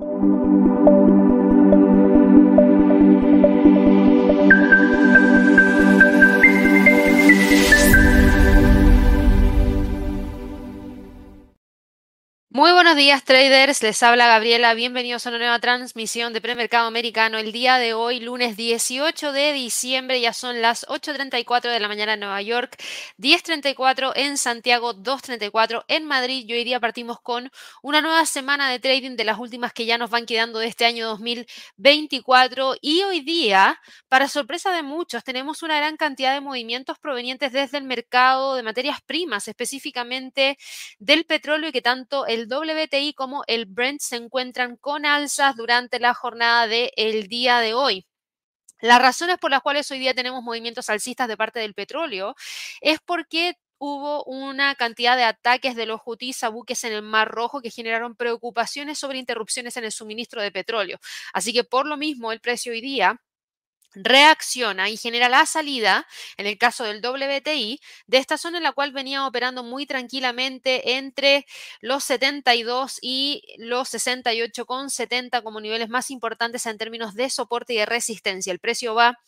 Thank you. Días traders, les habla Gabriela, bienvenidos a una nueva transmisión de premercado americano. El día de hoy, lunes 18 de diciembre, ya son las 8.34 de la mañana en Nueva York, 10.34 en Santiago, 2.34 en Madrid. Y hoy día partimos con una nueva semana de trading de las últimas que ya nos van quedando de este año 2024. Y hoy día, para sorpresa de muchos, tenemos una gran cantidad de movimientos provenientes desde el mercado de materias primas, específicamente del petróleo y que tanto el el WTI como el Brent se encuentran con alzas durante la jornada del día de hoy. Las razones por las cuales hoy día tenemos movimientos alcistas de parte del petróleo es porque hubo una cantidad de ataques de los hutíes a buques en el Mar Rojo que generaron preocupaciones sobre interrupciones en el suministro de petróleo. Así que por lo mismo el precio hoy día reacciona y genera la salida, en el caso del WTI, de esta zona en la cual venía operando muy tranquilamente entre los 72 y los 68,70 como niveles más importantes en términos de soporte y de resistencia. El precio va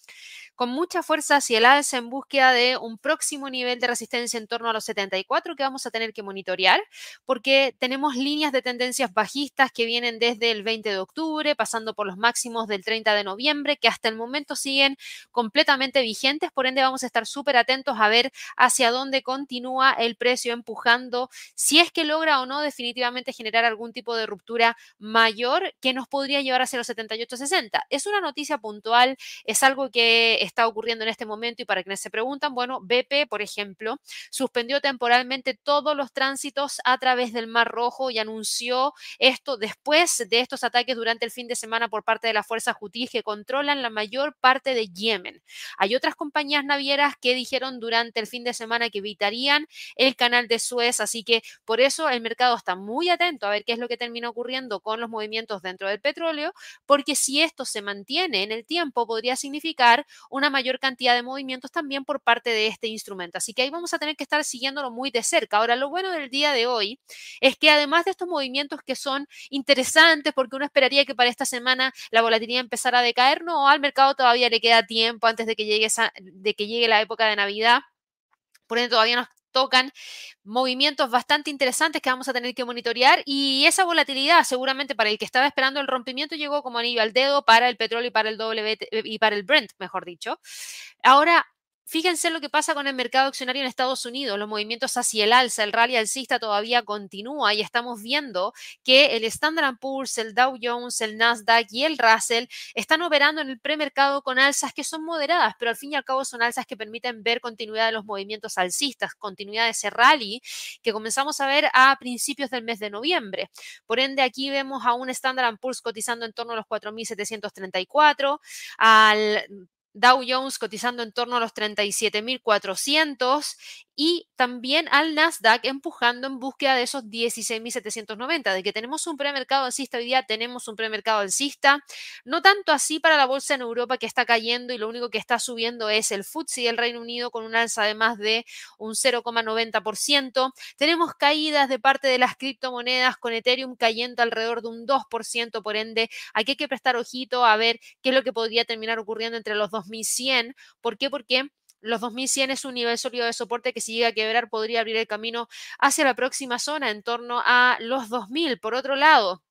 con mucha fuerza hacia el alza en búsqueda de un próximo nivel de resistencia en torno a los 74 que vamos a tener que monitorear, porque tenemos líneas de tendencias bajistas que vienen desde el 20 de octubre, pasando por los máximos del 30 de noviembre, que hasta el momento siguen completamente vigentes, por ende vamos a estar súper atentos a ver hacia dónde continúa el precio empujando, si es que logra o no definitivamente generar algún tipo de ruptura mayor que nos podría llevar hacia los 78-60. Es una noticia puntual, es algo que está ocurriendo en este momento y para quienes se preguntan, bueno, BP, por ejemplo, suspendió temporalmente todos los tránsitos a través del Mar Rojo y anunció esto después de estos ataques durante el fin de semana por parte de las fuerzas hutíes que controlan la mayor parte de Yemen. Hay otras compañías navieras que dijeron durante el fin de semana que evitarían el canal de Suez, así que por eso el mercado está muy atento a ver qué es lo que termina ocurriendo con los movimientos dentro del petróleo, porque si esto se mantiene en el tiempo podría significar una mayor cantidad de movimientos también por parte de este instrumento. Así que ahí vamos a tener que estar siguiéndolo muy de cerca. Ahora, lo bueno del día de hoy es que además de estos movimientos que son interesantes, porque uno esperaría que para esta semana la volatilidad empezara a decaer, no, al mercado todavía le queda tiempo antes de que llegue, de que llegue la época de Navidad. Por ende, todavía nos tocan movimientos bastante interesantes que vamos a tener que monitorear y esa volatilidad seguramente para el que estaba esperando el rompimiento llegó como anillo al dedo para el petróleo y para el WT, y para el Brent, mejor dicho. Ahora, Fíjense lo que pasa con el mercado accionario en Estados Unidos, los movimientos hacia el alza, el rally alcista todavía continúa y estamos viendo que el Standard Poor's, el Dow Jones, el Nasdaq y el Russell están operando en el premercado con alzas que son moderadas, pero al fin y al cabo son alzas que permiten ver continuidad de los movimientos alcistas, continuidad de ese rally que comenzamos a ver a principios del mes de noviembre. Por ende, aquí vemos a un Standard Poor's cotizando en torno a los 4.734, al Dow Jones cotizando en torno a los 37.400 y también al Nasdaq empujando en búsqueda de esos 16.790. De que tenemos un premercado alcista hoy día, tenemos un premercado alcista. No tanto así para la bolsa en Europa que está cayendo y lo único que está subiendo es el FTSE del Reino Unido con un alza de más de un 0,90%. Tenemos caídas de parte de las criptomonedas con Ethereum cayendo alrededor de un 2%. Por ende, aquí hay que prestar ojito a ver qué es lo que podría terminar ocurriendo entre los 2100. ¿Por qué? Porque los 2100 es un nivel sólido de soporte que si llega a quebrar podría abrir el camino hacia la próxima zona en torno a los 2000. Por otro lado,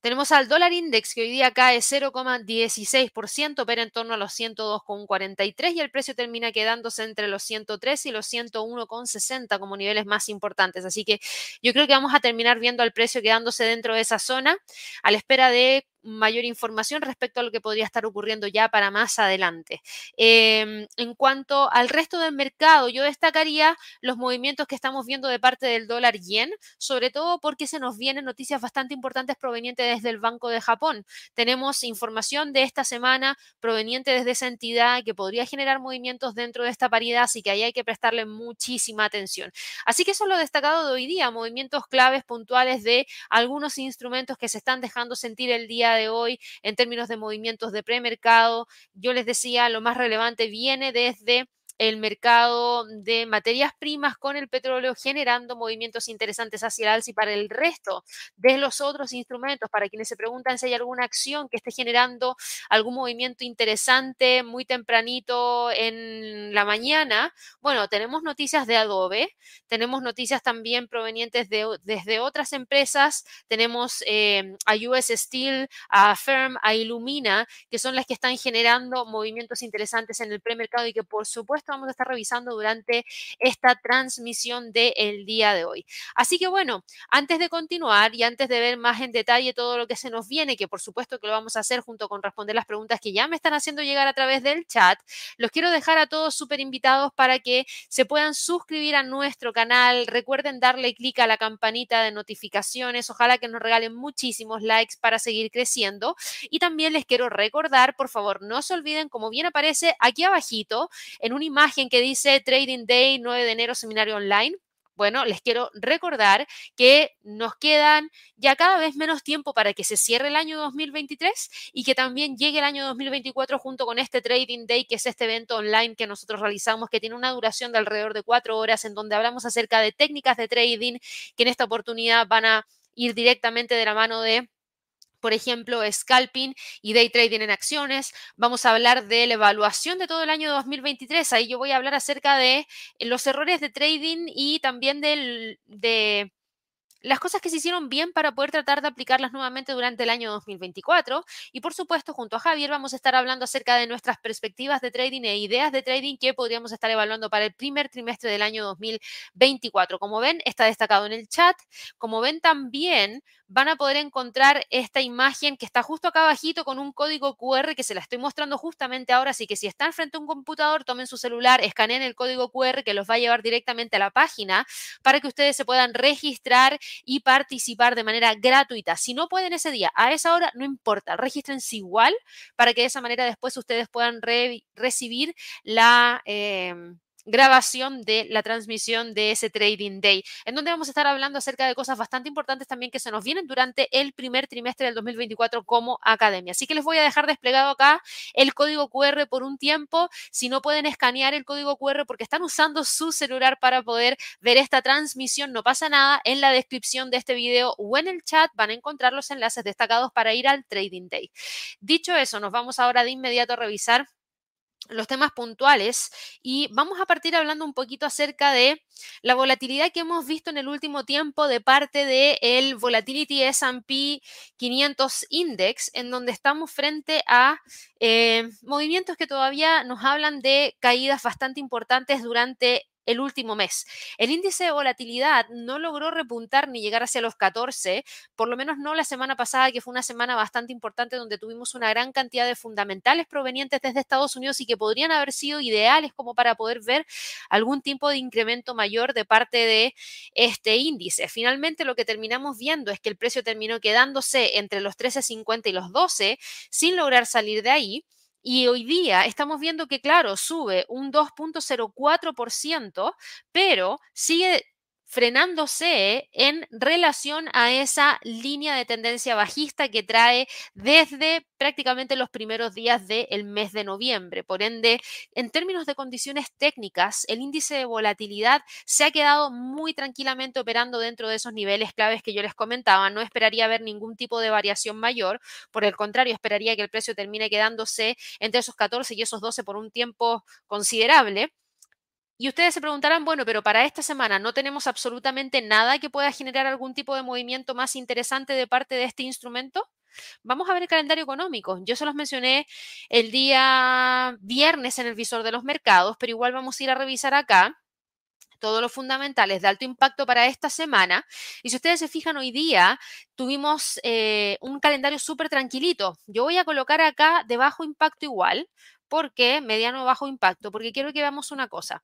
tenemos al dólar index que hoy día cae 0,16%, pero en torno a los 102,43 y el precio termina quedándose entre los 103 y los 101,60 como niveles más importantes. Así que yo creo que vamos a terminar viendo al precio quedándose dentro de esa zona a la espera de mayor información respecto a lo que podría estar ocurriendo ya para más adelante. Em, en cuanto al resto del mercado, yo destacaría los movimientos que estamos viendo de parte del dólar yen, sobre todo porque se nos vienen noticias bastante importantes provenientes desde el Banco de Japón. Tenemos información de esta semana proveniente desde esa entidad que podría generar movimientos dentro de esta paridad, así que ahí hay que prestarle muchísima atención. Así que eso es lo destacado de hoy día, movimientos claves puntuales de algunos instrumentos que se están dejando sentir el día hoy en términos de movimientos de premercado. Yo les decía, lo más relevante viene desde el mercado de materias primas con el petróleo generando movimientos interesantes hacia el alza y para el resto de los otros instrumentos, para quienes se preguntan si hay alguna acción que esté generando algún movimiento interesante muy tempranito en la mañana, bueno, tenemos noticias de Adobe, tenemos noticias también provenientes de, desde otras empresas, tenemos eh, a US Steel, a Firm, a Illumina, que son las que están generando movimientos interesantes en el premercado y que por supuesto vamos a estar revisando durante esta transmisión del día de hoy. Así que bueno, antes de continuar y antes de ver más en detalle todo lo que se nos viene, que por supuesto que lo vamos a hacer junto con responder las preguntas que ya me están haciendo llegar a través del chat, los quiero dejar a todos súper invitados para que se puedan suscribir a nuestro canal. Recuerden darle clic a la campanita de notificaciones. Ojalá que nos regalen muchísimos likes para seguir creciendo. Y también les quiero recordar, por favor, no se olviden, como bien aparece aquí abajito, en una imagen que dice Trading Day 9 de enero, seminario online. Bueno, les quiero recordar que nos quedan ya cada vez menos tiempo para que se cierre el año 2023 y que también llegue el año 2024 junto con este Trading Day, que es este evento online que nosotros realizamos, que tiene una duración de alrededor de cuatro horas, en donde hablamos acerca de técnicas de trading que en esta oportunidad van a ir directamente de la mano de por ejemplo, scalping y day trading en acciones. Vamos a hablar de la evaluación de todo el año 2023. Ahí yo voy a hablar acerca de los errores de trading y también del, de las cosas que se hicieron bien para poder tratar de aplicarlas nuevamente durante el año 2024. Y por supuesto, junto a Javier vamos a estar hablando acerca de nuestras perspectivas de trading e ideas de trading que podríamos estar evaluando para el primer trimestre del año 2024. Como ven, está destacado en el chat. Como ven también, van a poder encontrar esta imagen que está justo acá abajito con un código QR que se la estoy mostrando justamente ahora. Así que si están frente a un computador, tomen su celular, escaneen el código QR que los va a llevar directamente a la página para que ustedes se puedan registrar y participar de manera gratuita. Si no pueden ese día, a esa hora, no importa, regístrense igual para que de esa manera después ustedes puedan recibir la... Em, grabación de la transmisión de ese Trading Day, en donde vamos a estar hablando acerca de cosas bastante importantes también que se nos vienen durante el primer trimestre del 2024 como academia. Así que les voy a dejar desplegado acá el código QR por un tiempo. Si no pueden escanear el código QR porque están usando su celular para poder ver esta transmisión, no pasa nada. En la descripción de este video o en el chat van a encontrar los enlaces destacados para ir al Trading Day. Dicho eso, nos vamos ahora de inmediato a revisar los temas puntuales y vamos a partir hablando un poquito acerca de la volatilidad que hemos visto en el último tiempo de parte del el Volatility S&P 500 Index, en donde estamos frente a eh, movimientos que todavía nos hablan de caídas bastante importantes durante el último mes. El índice de volatilidad no logró repuntar ni llegar hacia los 14, por lo menos no la semana pasada, que fue una semana bastante importante donde tuvimos una gran cantidad de fundamentales provenientes desde Estados Unidos y que podrían haber sido ideales como para poder ver algún tipo de incremento mayor de parte de este índice. Finalmente lo que terminamos viendo es que el precio terminó quedándose entre los 13.50 y los 12 sin lograr salir de ahí. Y hoy día estamos viendo que, claro, sube un 2.04%, pero sigue frenándose en relación a esa línea de tendencia bajista que trae desde prácticamente los primeros días del mes de noviembre. Por ende, en términos de condiciones técnicas, el índice de volatilidad se ha quedado muy tranquilamente operando dentro de esos niveles claves que yo les comentaba. No esperaría ver ningún tipo de variación mayor. Por el contrario, esperaría que el precio termine quedándose entre esos 14 y esos 12 por un tiempo considerable. Y ustedes se preguntarán, bueno, pero para esta semana no tenemos absolutamente nada que pueda generar algún tipo de movimiento más interesante de parte de este instrumento. Vamos a ver el calendario económico. Yo se los mencioné el día viernes en el visor de los mercados, pero igual vamos a ir a revisar acá todos los fundamentales de alto impacto para esta semana. Y si ustedes se fijan, hoy día tuvimos eh, un calendario súper tranquilito. Yo voy a colocar acá de bajo impacto igual. ¿Por qué? Mediano bajo impacto, porque quiero que veamos una cosa.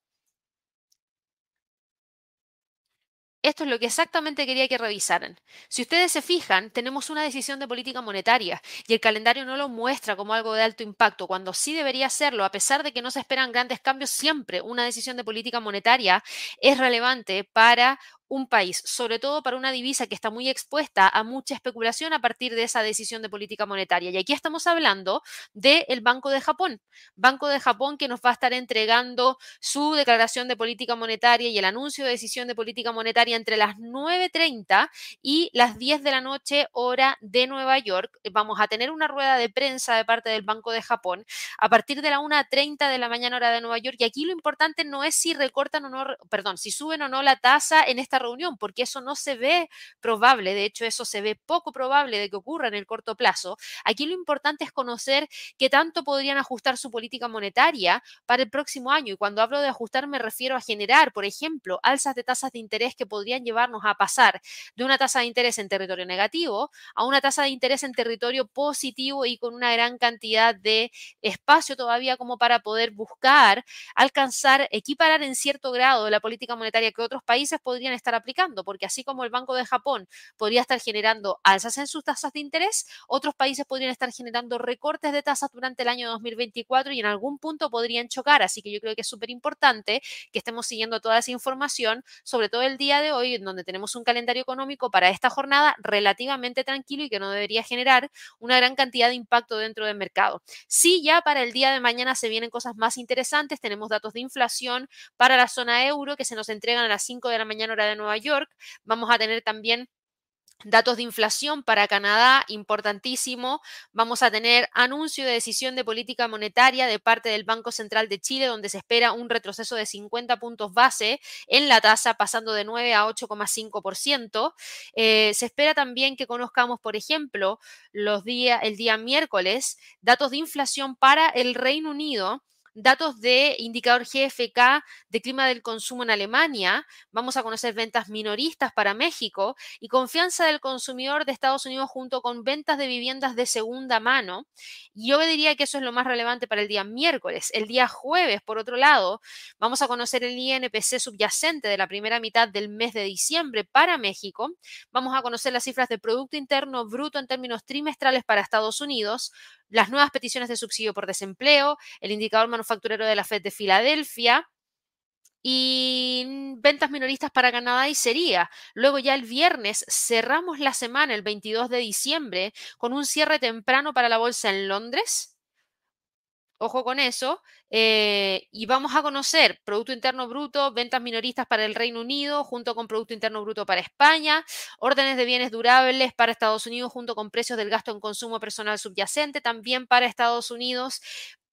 Esto es lo que exactamente quería que revisaran. Si ustedes se fijan, tenemos una decisión de política monetaria y el calendario no lo muestra como algo de alto impacto, cuando sí debería serlo, a pesar de que no se esperan grandes cambios, siempre una decisión de política monetaria es relevante para un país, sobre todo para una divisa que está muy expuesta a mucha especulación a partir de esa decisión de política monetaria. Y aquí estamos hablando del Banco de Japón, Banco de Japón que nos va a estar entregando su declaración de política monetaria y el anuncio de decisión de política monetaria entre las 9.30 y las 10 de la noche hora de Nueva York. Vamos a tener una rueda de prensa de parte del Banco de Japón a partir de la 1.30 de la mañana hora de Nueva York. Y aquí lo importante no es si recortan o no, perdón, si suben o no la tasa en esta reunión, porque eso no se ve probable, de hecho eso se ve poco probable de que ocurra en el corto plazo. Aquí lo importante es conocer qué tanto podrían ajustar su política monetaria para el próximo año. Y cuando hablo de ajustar me refiero a generar, por ejemplo, alzas de tasas de interés que podrían llevarnos a pasar de una tasa de interés en territorio negativo a una tasa de interés en territorio positivo y con una gran cantidad de espacio todavía como para poder buscar alcanzar, equiparar en cierto grado la política monetaria que otros países podrían estar aplicando, porque así como el Banco de Japón podría estar generando alzas en sus tasas de interés, otros países podrían estar generando recortes de tasas durante el año 2024 y en algún punto podrían chocar. Así que yo creo que es súper importante que estemos siguiendo toda esa información, sobre todo el día de hoy, en donde tenemos un calendario económico para esta jornada relativamente tranquilo y que no debería generar una gran cantidad de impacto dentro del mercado. Sí, ya para el día de mañana se vienen cosas más interesantes. Tenemos datos de inflación para la zona euro que se nos entregan a las 5 de la mañana hora de Nueva York. Vamos a tener también Datos de inflación para Canadá, importantísimo. Vamos a tener anuncio de decisión de política monetaria de parte del Banco Central de Chile, donde se espera un retroceso de 50 puntos base en la tasa, pasando de 9 a 8,5%. Eh, se espera también que conozcamos, por ejemplo, los días, el día miércoles, datos de inflación para el Reino Unido datos de indicador GFK de clima del consumo en Alemania, vamos a conocer ventas minoristas para México y confianza del consumidor de Estados Unidos junto con ventas de viviendas de segunda mano. Yo diría que eso es lo más relevante para el día miércoles. El día jueves, por otro lado, vamos a conocer el INPC subyacente de la primera mitad del mes de diciembre para México. Vamos a conocer las cifras de Producto Interno Bruto en términos trimestrales para Estados Unidos, las nuevas peticiones de subsidio por desempleo, el indicador manufacturero de la Fed de Filadelfia, y ventas minoristas para Canadá y sería. Luego ya el viernes cerramos la semana, el 22 de diciembre, con un cierre temprano para la bolsa en Londres Ojo con eso. Eh, y vamos a conocer Producto Interno Bruto, ventas minoristas para el Reino Unido, junto con Producto Interno Bruto para España, órdenes de bienes durables para Estados Unidos, junto con precios del gasto en consumo personal subyacente, también para Estados Unidos,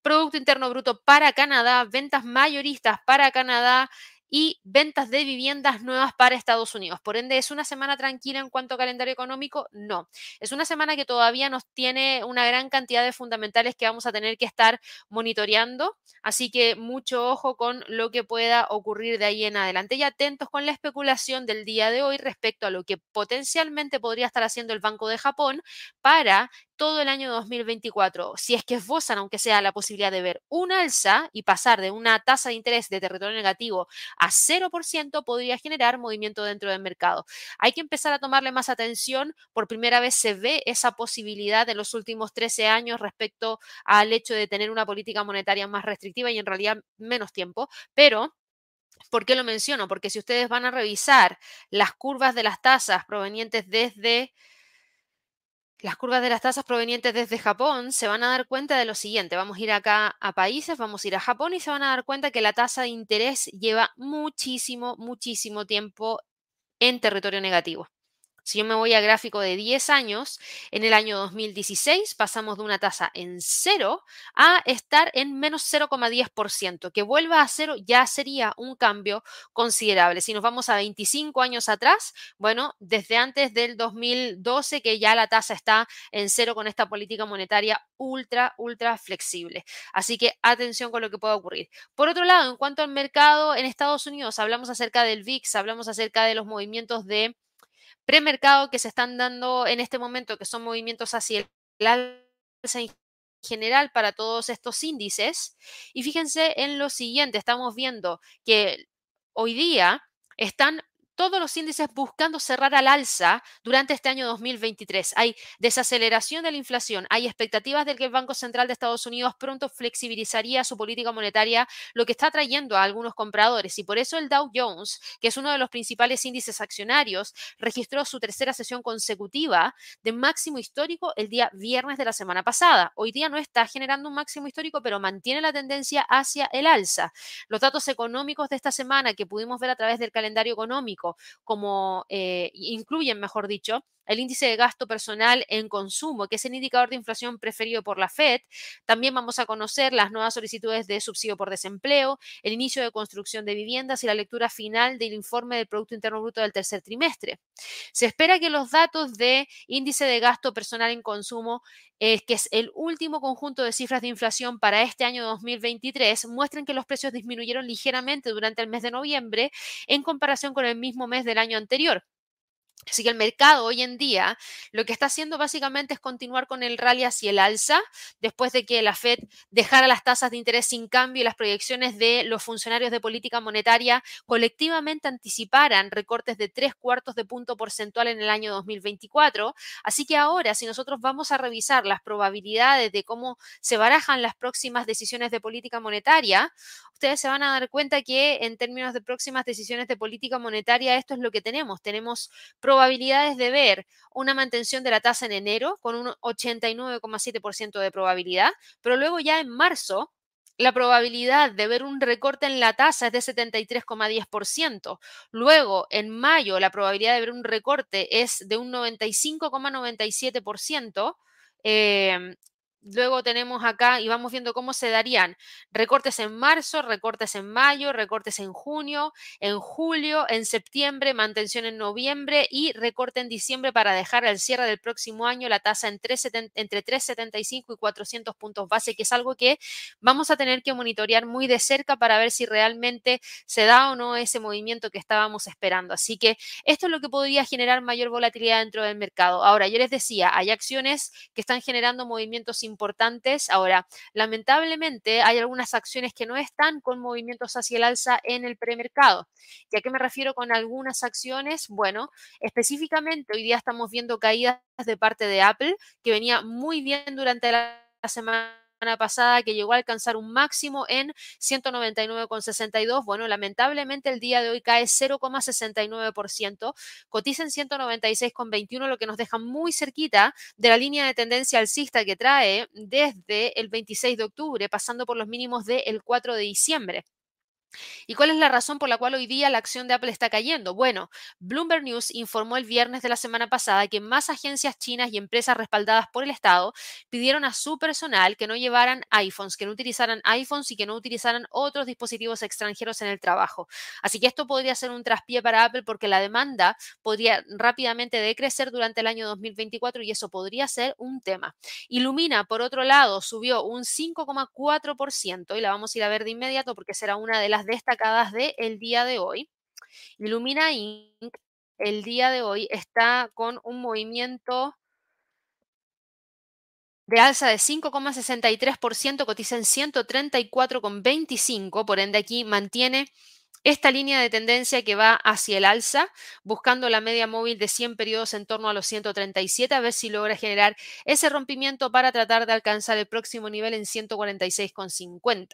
Producto Interno Bruto para Canadá, ventas mayoristas para Canadá y ventas de viviendas nuevas para Estados Unidos. Por ende, ¿es una semana tranquila en cuanto a calendario económico? No. Es una semana que todavía nos tiene una gran cantidad de fundamentales que vamos a tener que estar monitoreando. Así que mucho ojo con lo que pueda ocurrir de ahí en adelante y atentos con la especulación del día de hoy respecto a lo que potencialmente podría estar haciendo el Banco de Japón para todo el año 2024, si es que esbozan, aunque sea la posibilidad de ver un alza y pasar de una tasa de interés de territorio negativo a 0%, podría generar movimiento dentro del mercado. Hay que empezar a tomarle más atención. Por primera vez se ve esa posibilidad en los últimos 13 años respecto al hecho de tener una política monetaria más restrictiva y en realidad menos tiempo, pero ¿Por qué lo menciono? Porque si ustedes van a revisar las curvas de las tasas provenientes desde las curvas de las tasas provenientes desde Japón se van a dar cuenta de lo siguiente. Vamos a ir acá a países, vamos a ir a Japón y se van a dar cuenta que la tasa de interés lleva muchísimo, muchísimo tiempo en territorio negativo. Si yo me voy a gráfico de 10 años, en el año 2016 pasamos de una tasa en cero a estar en menos 0,10%. Que vuelva a cero ya sería un cambio considerable. Si nos vamos a 25 años atrás, bueno, desde antes del 2012 que ya la tasa está en cero con esta política monetaria ultra, ultra flexible. Así que atención con lo que pueda ocurrir. Por otro lado, en cuanto al mercado en Estados Unidos, hablamos acerca del VIX, hablamos acerca de los movimientos de premercado que se están dando en este momento, que son movimientos hacia el alza en general para todos estos índices. Y fíjense en lo siguiente, estamos viendo que hoy día están todos los índices buscando cerrar al alza durante este año 2023. Hay desaceleración de la inflación, hay expectativas de que el Banco Central de Estados Unidos pronto flexibilizaría su política monetaria, lo que está atrayendo a algunos compradores. Y por eso el Dow Jones, que es uno de los principales índices accionarios, registró su tercera sesión consecutiva de máximo histórico el día viernes de la semana pasada. Hoy día no está generando un máximo histórico, pero mantiene la tendencia hacia el alza. Los datos económicos de esta semana que pudimos ver a través del calendario económico, como eh, incluyen, mejor dicho, el índice de gasto personal en consumo, que es el indicador de inflación preferido por la Fed. También vamos a conocer las nuevas solicitudes de subsidio por desempleo, el inicio de construcción de viviendas y la lectura final del informe del Producto Interno Bruto del tercer trimestre. Se espera que los datos de índice de gasto personal en consumo eh, que es el último conjunto de cifras de inflación para este año 2023, muestren que los precios disminuyeron ligeramente durante el mes de noviembre en comparación con el mismo mes del año anterior. Así que el mercado hoy en día lo que está haciendo básicamente es continuar con el rally hacia el alza, después de que la Fed dejara las tasas de interés sin cambio y las proyecciones de los funcionarios de política monetaria colectivamente anticiparan recortes de tres cuartos de punto porcentual en el año 2024. Así que ahora, si nosotros vamos a revisar las probabilidades de cómo se barajan las próximas decisiones de política monetaria, ustedes se van a dar cuenta que en términos de próximas decisiones de política monetaria, esto es lo que tenemos. Tenemos probabilidades de ver una mantención de la tasa en enero con un 89,7% de probabilidad, pero luego ya en marzo la probabilidad de ver un recorte en la tasa es de 73,10%. Luego, en mayo, la probabilidad de ver un recorte es de un 95,97%. Luego tenemos acá y vamos viendo cómo se darían recortes en marzo, recortes en mayo, recortes en junio, en julio, en septiembre, mantención en noviembre y recorte en diciembre para dejar al cierre del próximo año la tasa entre 375 y 400 puntos base, que es algo que vamos a tener que monitorear muy de cerca para ver si realmente se da o no ese movimiento que estábamos esperando. Así que esto es lo que podría generar mayor volatilidad dentro del mercado. Ahora, yo les decía, hay acciones que están generando movimientos importantes. Ahora, lamentablemente hay algunas acciones que no están con movimientos hacia el alza en el premercado. ¿Y a qué me refiero con algunas acciones? Bueno, específicamente hoy día estamos viendo caídas de parte de Apple, que venía muy bien durante la semana pasada que llegó a alcanzar un máximo en 199,62. Bueno, lamentablemente el día de hoy cae 0,69%, cotiza en 196,21, lo que nos deja muy cerquita de la línea de tendencia alcista que trae desde el 26 de octubre, pasando por los mínimos del 4 de diciembre. ¿Y cuál es la razón por la cual hoy día la acción de Apple está cayendo? Bueno, Bloomberg News informó el viernes de la semana pasada que más agencias chinas y empresas respaldadas por el Estado pidieron a su personal que no llevaran iPhones, que no utilizaran iPhones y que no utilizaran otros dispositivos extranjeros en el trabajo. Así que esto podría ser un traspié para Apple porque la demanda podría rápidamente decrecer durante el año 2024 y eso podría ser un tema. Illumina, por otro lado, subió un 5,4% y la vamos a ir a ver de inmediato porque será una de las destacadas del el día de hoy. Illumina Inc. el día de hoy está con un movimiento de alza de 5,63%, cotiza en 134,25, por ende aquí mantiene esta línea de tendencia que va hacia el alza, buscando la media móvil de 100 periodos en torno a los 137, a ver si logra generar ese rompimiento para tratar de alcanzar el próximo nivel en 146,50.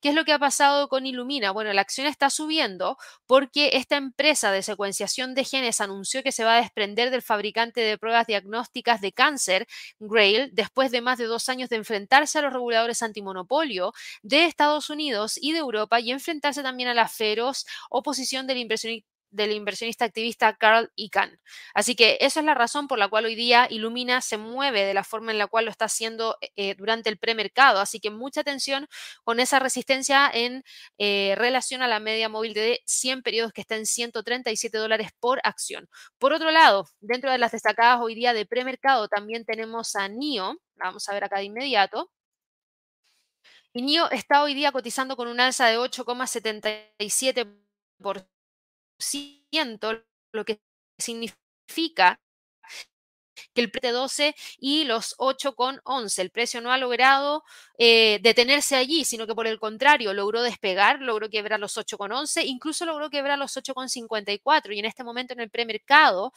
¿Qué es lo que ha pasado con Illumina? Bueno, la acción está subiendo porque esta empresa de secuenciación de genes anunció que se va a desprender del fabricante de pruebas diagnósticas de cáncer, Grail, después de más de dos años de enfrentarse a los reguladores antimonopolio de Estados Unidos y de Europa y enfrentarse también a la FERO oposición del inversionista del inversionista activista Carl Icahn. Así que esa es la razón por la cual hoy día Illumina se mueve de la forma en la cual lo está haciendo eh, durante el premercado. Así que mucha atención con esa resistencia en eh, relación a la media móvil de 100 periodos que está en 137 dólares por acción. Por otro lado, dentro de las destacadas hoy día de premercado también tenemos a NIO. Vamos a ver acá de inmediato. Y NIO está hoy día cotizando con un alza de 8,77%, lo que significa que el precio 12 y los 8,11. El precio no ha logrado eh, detenerse allí, sino que por el contrario logró despegar, logró quebrar los 8,11, incluso logró quebrar los 8,54 y en este momento en el premercado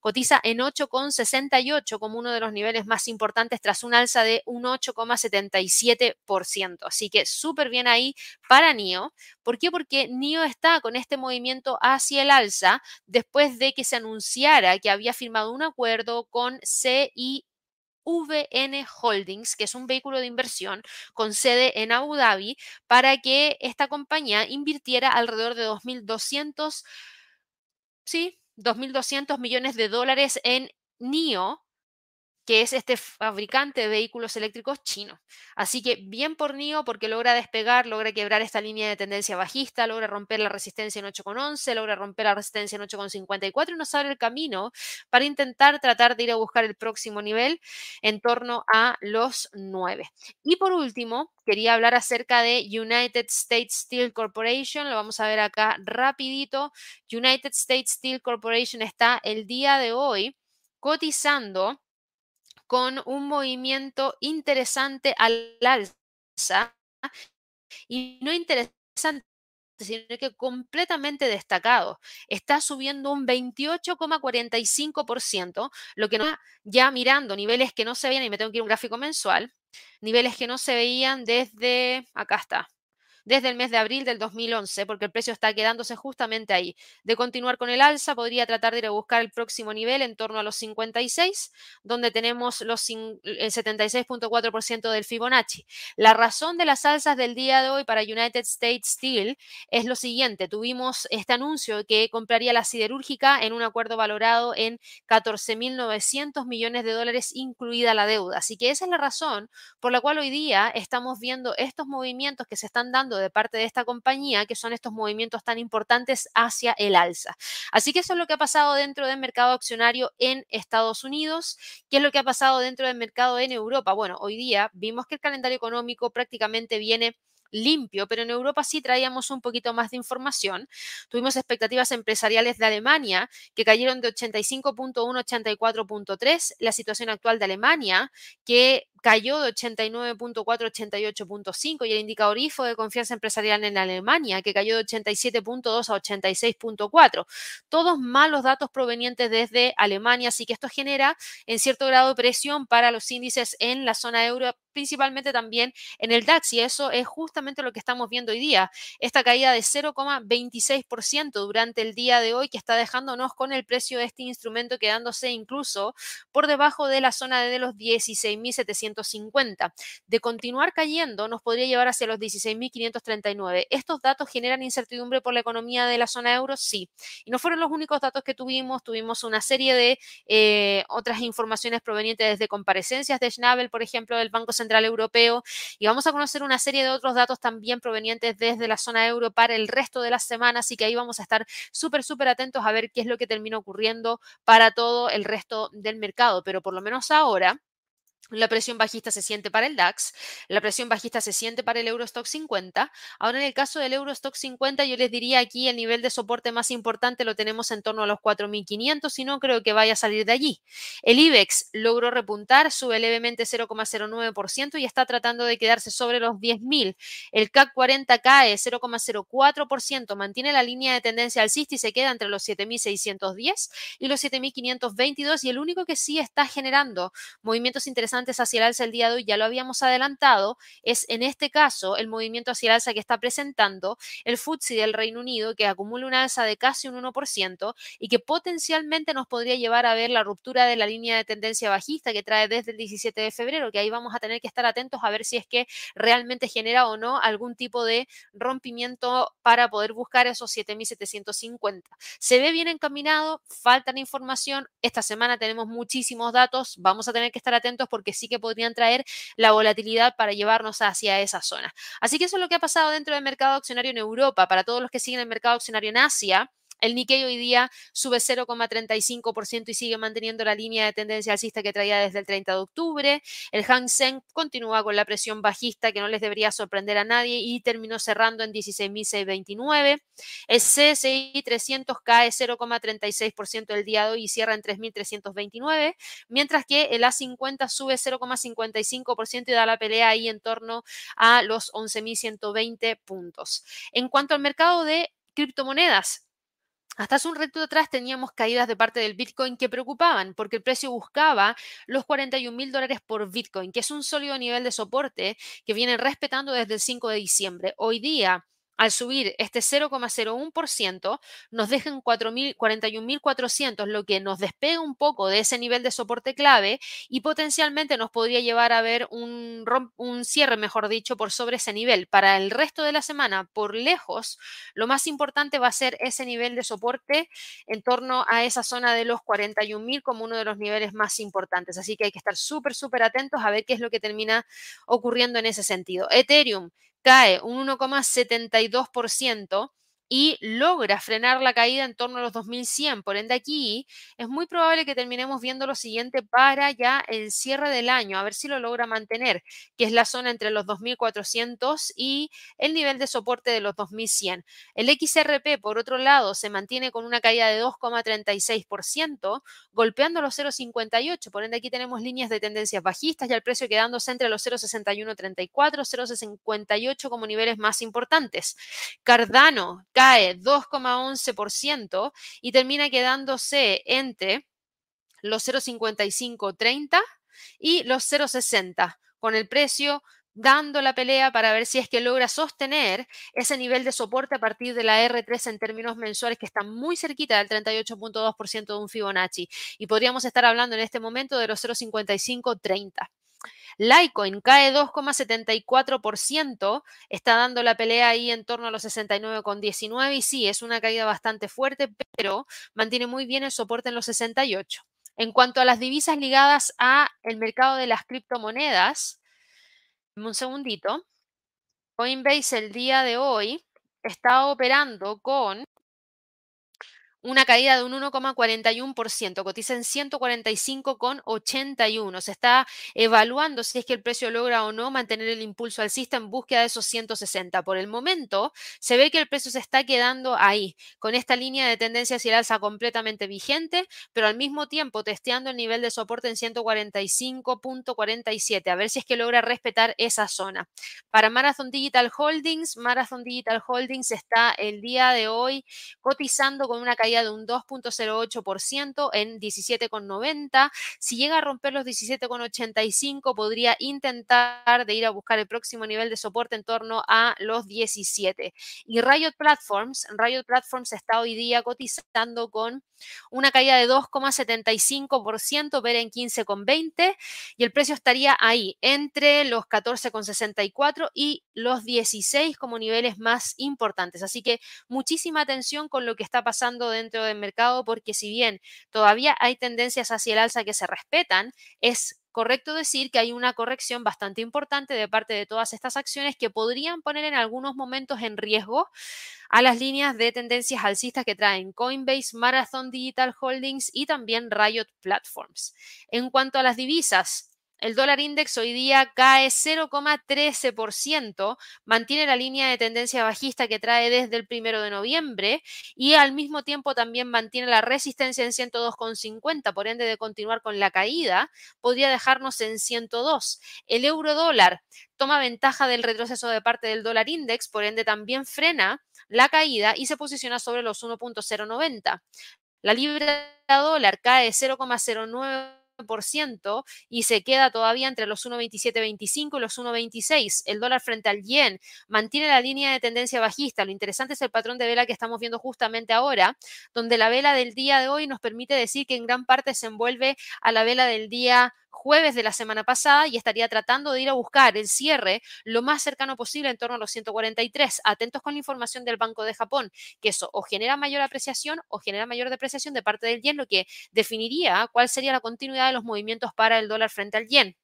cotiza en 8,68 como uno de los niveles más importantes tras un alza de un 8,77%. Así que súper bien ahí para NIO. ¿Por qué? Porque NIO está con este movimiento hacia el alza después de que se anunciara que había firmado un acuerdo con CI VN Holdings, que es un vehículo de inversión con sede en Abu Dhabi, para que esta compañía invirtiera alrededor de 2.200, sí, 2.200 millones de dólares en NIO, que es este fabricante de vehículos eléctricos chino. Así que bien por NIO porque logra despegar, logra quebrar esta línea de tendencia bajista, logra romper la resistencia en 8,11, logra romper la resistencia en 8,54 y nos abre el camino para intentar tratar de ir a buscar el próximo nivel en torno a los 9. Y por último, quería hablar acerca de United States Steel Corporation, lo vamos a ver acá rapidito. United States Steel Corporation está el día de hoy cotizando con un movimiento interesante al alza y no interesante sino que completamente destacado. Está subiendo un 28,45%, lo que ya mirando niveles que no se veían, y me tengo que ir a un gráfico mensual, niveles que no se veían desde, acá está, desde el mes de abril del 2011, porque el precio está quedándose justamente ahí. De continuar con el alza, podría tratar de ir a buscar el próximo nivel en torno a los 56, donde tenemos los, el 76.4% del Fibonacci. La razón de las alzas del día de hoy para United States Steel es lo siguiente. Tuvimos este anuncio que compraría la siderúrgica en un acuerdo valorado en 14.900 millones de dólares, incluida la deuda. Así que esa es la razón por la cual hoy día estamos viendo estos movimientos que se están dando de parte de esta compañía, que son estos movimientos tan importantes hacia el alza. Así que eso es lo que ha pasado dentro del mercado accionario en Estados Unidos. ¿Qué es lo que ha pasado dentro del mercado en Europa? Bueno, hoy día vimos que el calendario económico prácticamente viene limpio, pero en Europa sí traíamos un poquito más de información. Tuvimos expectativas empresariales de Alemania que cayeron de 85.1 a 84.3, la situación actual de Alemania que cayó de 89.4 a 88.5 y el indicador IFO de confianza empresarial en Alemania, que cayó de 87.2 a 86.4. Todos malos datos provenientes desde Alemania, así que esto genera en cierto grado de presión para los índices en la zona euro, principalmente también en el DAX, y eso es justamente lo que estamos viendo hoy día. Esta caída de 0,26% durante el día de hoy que está dejándonos con el precio de este instrumento quedándose incluso por debajo de la zona de los 16.700 de continuar cayendo, nos podría llevar hacia los 16.539. ¿Estos datos generan incertidumbre por la economía de la zona euro? Sí. Y no fueron los únicos datos que tuvimos. Tuvimos una serie de eh, otras informaciones provenientes desde comparecencias de Schnabel, por ejemplo, del Banco Central Europeo. Y vamos a conocer una serie de otros datos también provenientes desde la zona euro para el resto de las semanas. Así que ahí vamos a estar súper, súper atentos a ver qué es lo que termina ocurriendo para todo el resto del mercado. Pero por lo menos ahora la presión bajista se siente para el DAX, la presión bajista se siente para el Eurostock 50. Ahora en el caso del Eurostock 50 yo les diría aquí el nivel de soporte más importante lo tenemos en torno a los 4.500 y no creo que vaya a salir de allí. El IBEX logró repuntar, sube levemente 0,09% y está tratando de quedarse sobre los 10.000. El CAC 40 cae 0,04%, mantiene la línea de tendencia alcista y se queda entre los 7.610 y los 7.522 y el único que sí está generando movimientos interesantes hacia el alza el día de hoy, ya lo habíamos adelantado, es en este caso el movimiento hacia el alza que está presentando el FTSE del Reino Unido, que acumula una alza de casi un 1% y que potencialmente nos podría llevar a ver la ruptura de la línea de tendencia bajista que trae desde el 17 de febrero, que ahí vamos a tener que estar atentos a ver si es que realmente genera o no algún tipo de rompimiento para poder buscar esos 7.750. Se ve bien encaminado, falta información. Esta semana tenemos muchísimos datos, vamos a tener que estar atentos porque que sí que podrían traer la volatilidad para llevarnos hacia esa zona. Así que eso es lo que ha pasado dentro del mercado accionario en Europa. Para todos los que siguen el mercado accionario en Asia, El Nikkei hoy día sube 0,35% y sigue manteniendo la línea de tendencia alcista que traía desde el 30 de octubre. El Hang Seng continúa con la presión bajista que no les debería sorprender a nadie y terminó cerrando en 16.629. El CSI 300 cae 0,36% el día de hoy y cierra en 3.329, mientras que el A50 sube 0,55% y da la pelea ahí en torno a los 11.120 puntos. En cuanto al mercado de criptomonedas, hasta hace un reto atrás teníamos caídas de parte del Bitcoin que preocupaban porque el precio buscaba los 41 mil dólares por Bitcoin, que es un sólido nivel de soporte que vienen respetando desde el 5 de diciembre. Hoy día al subir este 0,01%, nos dejan 41.400, lo que nos despega un poco de ese nivel de soporte clave y potencialmente nos podría llevar a ver un, un cierre, mejor dicho, por sobre ese nivel. Para el resto de la semana, por lejos, lo más importante va a ser ese nivel de soporte en torno a esa zona de los 41.000 como uno de los niveles más importantes. Así que hay que estar súper, súper atentos a ver qué es lo que termina ocurriendo en ese sentido. Ethereum cae un 1,72% y logra frenar la caída en torno a los 2100. Por ende, aquí es muy probable que terminemos viendo lo siguiente para ya el cierre del año, a ver si lo logra mantener, que es la zona entre los 2400 y el nivel de soporte de los 2100. El XRP, por otro lado, se mantiene con una caída de 2,36%, golpeando los 0,58. Por ende, aquí tenemos líneas de tendencias bajistas y el precio quedándose entre los 0,6134, 0,58 como niveles más importantes. Cardano, cae 2,11% y termina quedándose entre los 0,5530 y los 0,60, con el precio dando la pelea para ver si es que logra sostener ese nivel de soporte a partir de la R3 en términos mensuales que está muy cerquita del 38.2% de un Fibonacci. Y podríamos estar hablando en este momento de los 0,5530. Litecoin cae 2,74%, está dando la pelea ahí en torno a los 69,19 y sí, es una caída bastante fuerte, pero mantiene muy bien el soporte en los 68. En cuanto a las divisas ligadas a el mercado de las criptomonedas, un segundito. Coinbase el día de hoy está operando con una caída de un 1,41%, cotiza en 145,81. Se está evaluando si es que el precio logra o no mantener el impulso alcista en búsqueda de esos 160. Por el momento, se ve que el precio se está quedando ahí, con esta línea de tendencia hacia el alza completamente vigente, pero al mismo tiempo testeando el nivel de soporte en 145.47, a ver si es que logra respetar esa zona. Para Marathon Digital Holdings, Marathon Digital Holdings está el día de hoy cotizando con una caída de un 2.08% en 17,90. Si llega a romper los 17,85, podría intentar de ir a buscar el próximo nivel de soporte en torno a los 17. Y Riot Platforms, Riot Platforms está hoy día cotizando con una caída de 2,75%, ver en 15,20 y el precio estaría ahí entre los 14,64 y los 16 como niveles más importantes. Así que muchísima atención con lo que está pasando dentro del mercado porque si bien todavía hay tendencias hacia el alza que se respetan, es correcto decir que hay una corrección bastante importante de parte de todas estas acciones que podrían poner en algunos momentos en riesgo a las líneas de tendencias alcistas que traen Coinbase, Marathon Digital Holdings y también Riot Platforms. En cuanto a las divisas, el dólar index hoy día cae 0,13%, mantiene la línea de tendencia bajista que trae desde el primero de noviembre y al mismo tiempo también mantiene la resistencia en 102,50, por ende de continuar con la caída, podría dejarnos en 102. El euro dólar toma ventaja del retroceso de parte del dólar index, por ende también frena la caída y se posiciona sobre los 1.090. La libra dólar cae 0,09 y se queda todavía entre los 1,2725 y los 1,26. El dólar frente al yen mantiene la línea de tendencia bajista. Lo interesante es el patrón de vela que estamos viendo justamente ahora, donde la vela del día de hoy nos permite decir que en gran parte se envuelve a la vela del día jueves de la semana pasada y estaría tratando de ir a buscar el cierre lo más cercano posible en torno a los 143. Atentos con la información del Banco de Japón, que eso o genera mayor apreciación o genera mayor depreciación de parte del yen, lo que definiría cuál sería la continuidad de los movimientos para el dólar frente al yen.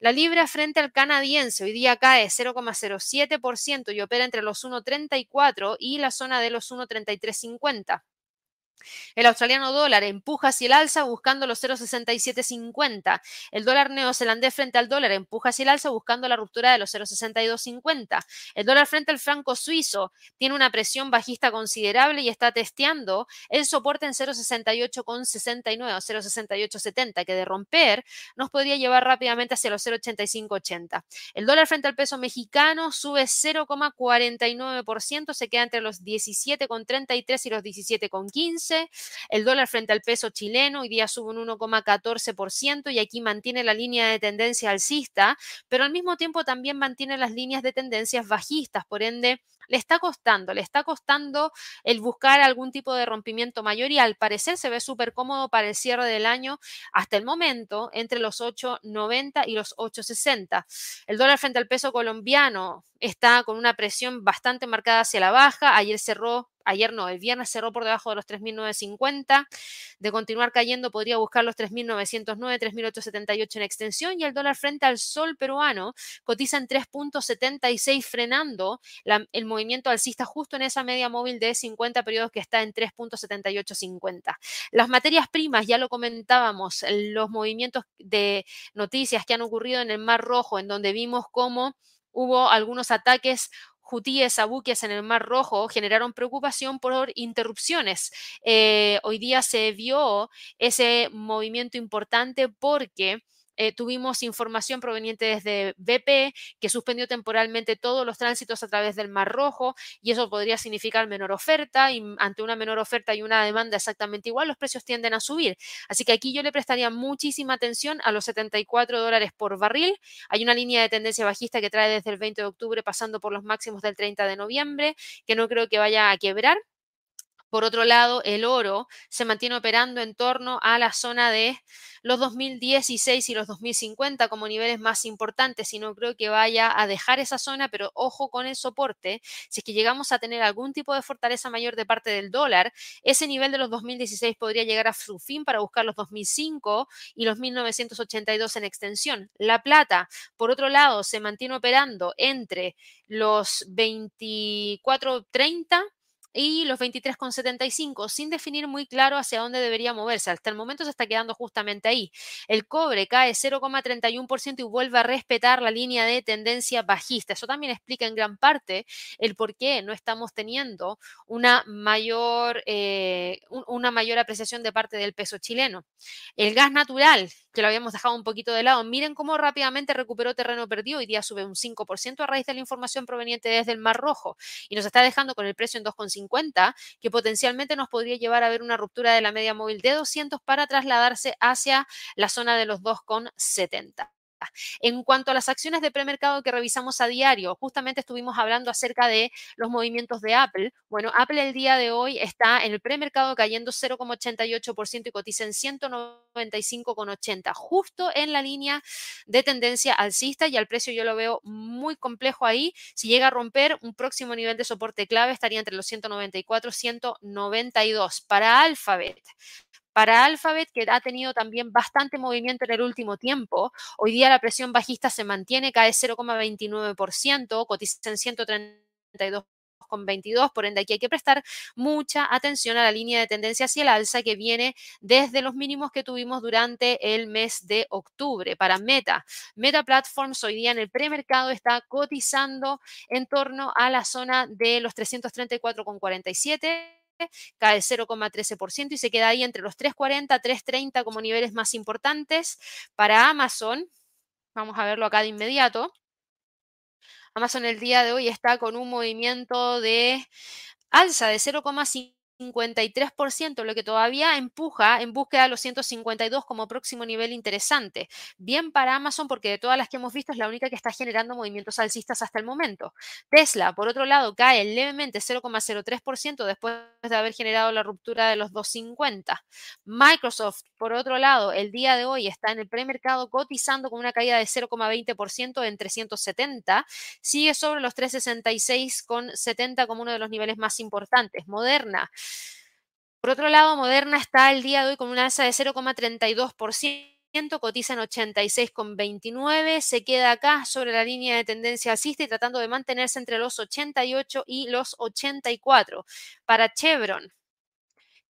La libra frente al canadiense hoy día cae 0,07% y opera entre los 1,34 y la zona de los 1,3350. El australiano dólar empuja hacia el alza buscando los 0,6750. El dólar neozelandés frente al dólar empuja hacia el alza buscando la ruptura de los 0,6250. El dólar frente al franco suizo tiene una presión bajista considerable y está testeando el soporte en 0,68,69 o 0,6870 que de romper nos podría llevar rápidamente hacia los 0,8580. El dólar frente al peso mexicano sube 0,49%, se queda entre los 17,33 y los 17,15 el dólar frente al peso chileno hoy día sube un 1,14% y aquí mantiene la línea de tendencia alcista, pero al mismo tiempo también mantiene las líneas de tendencias bajistas, por ende le está costando, le está costando el buscar algún tipo de rompimiento mayor y al parecer se ve súper cómodo para el cierre del año hasta el momento entre los 8,90 y los 8,60. El dólar frente al peso colombiano está con una presión bastante marcada hacia la baja. Ayer cerró ayer no, el viernes cerró por debajo de los 3.950. De continuar cayendo, podría buscar los 3.909, 3.878 en extensión. Y el dólar frente al sol peruano cotiza en 3.76, frenando el movimiento alcista justo en esa media móvil de 50 periodos que está en 3.7850. Las materias primas, ya lo comentábamos, los movimientos de noticias que han ocurrido en el Mar Rojo, en donde vimos cómo hubo algunos ataques hutíes a buques en el Mar Rojo generaron preocupación por interrupciones. Eh, hoy día se vio ese movimiento importante porque eh, tuvimos información proveniente desde BP que suspendió temporalmente todos los tránsitos a través del Mar Rojo y eso podría significar menor oferta y ante una menor oferta y una demanda exactamente igual, los precios tienden a subir. Así que aquí yo le prestaría muchísima atención a los 74 dólares por barril. Hay una línea de tendencia bajista que trae desde el 20 de octubre pasando por los máximos del 30 de noviembre, que no creo que vaya a quebrar. Por otro lado, el oro se mantiene operando en torno a la zona de los 2016 y los 2050 como niveles más importantes y no creo que vaya a dejar esa zona, pero ojo con el soporte. Si es que llegamos a tener algún tipo de fortaleza mayor de parte del dólar, ese nivel de los 2016 podría llegar a su fin para buscar los 2005 y los 1982 en extensión. La plata, por otro lado, se mantiene operando entre los 24.30 y los 23,75 sin definir muy claro hacia dónde debería moverse. Hasta el momento se está quedando justamente ahí. El cobre cae 0,31% y vuelve a respetar la línea de tendencia bajista. Eso también explica en gran parte el por qué no estamos teniendo una mayor, eh, una mayor apreciación de parte del peso chileno. El gas natural, que lo habíamos dejado un poquito de lado, miren cómo rápidamente recuperó terreno perdido. Hoy día sube un 5% a raíz de la información proveniente desde el Mar Rojo y nos está dejando con el precio en 2,5 que potencialmente nos podría llevar a ver una ruptura de la media móvil de 200 para trasladarse hacia la zona de los 2,70. En cuanto a las acciones de premercado que revisamos a diario, justamente estuvimos hablando acerca de los movimientos de Apple. Bueno, Apple el día de hoy está en el premercado cayendo 0,88% y cotiza en 195,80, justo en la línea de tendencia alcista y al precio yo lo veo muy complejo ahí. Si llega a romper un próximo nivel de soporte clave estaría entre los 194 y 192. Para Alphabet, para Alphabet, que ha tenido también bastante movimiento en el último tiempo, hoy día la presión bajista se mantiene, cae 0,29%, cotiza en 132,22, por ende aquí hay que prestar mucha atención a la línea de tendencia hacia el alza que viene desde los mínimos que tuvimos durante el mes de octubre. Para Meta, Meta Platforms hoy día en el premercado está cotizando en torno a la zona de los 334,47 cae 0,13% y se queda ahí entre los 3,40, 3,30 como niveles más importantes. Para Amazon, vamos a verlo acá de inmediato. Amazon el día de hoy está con un movimiento de alza de 0,5 53%, lo que todavía empuja en búsqueda de los 152 como próximo nivel interesante. Bien para Amazon porque de todas las que hemos visto es la única que está generando movimientos alcistas hasta el momento. Tesla, por otro lado, cae levemente 0,03% después de haber generado la ruptura de los 250. Microsoft, por otro lado, el día de hoy está en el premercado cotizando con una caída de 0,20% en 370. Sigue sobre los 366,70 como uno de los niveles más importantes. Moderna por otro lado, Moderna está el día de hoy con una alza de 0,32%, cotiza en 86,29, se queda acá sobre la línea de tendencia alcista y tratando de mantenerse entre los 88 y los 84. Para Chevron,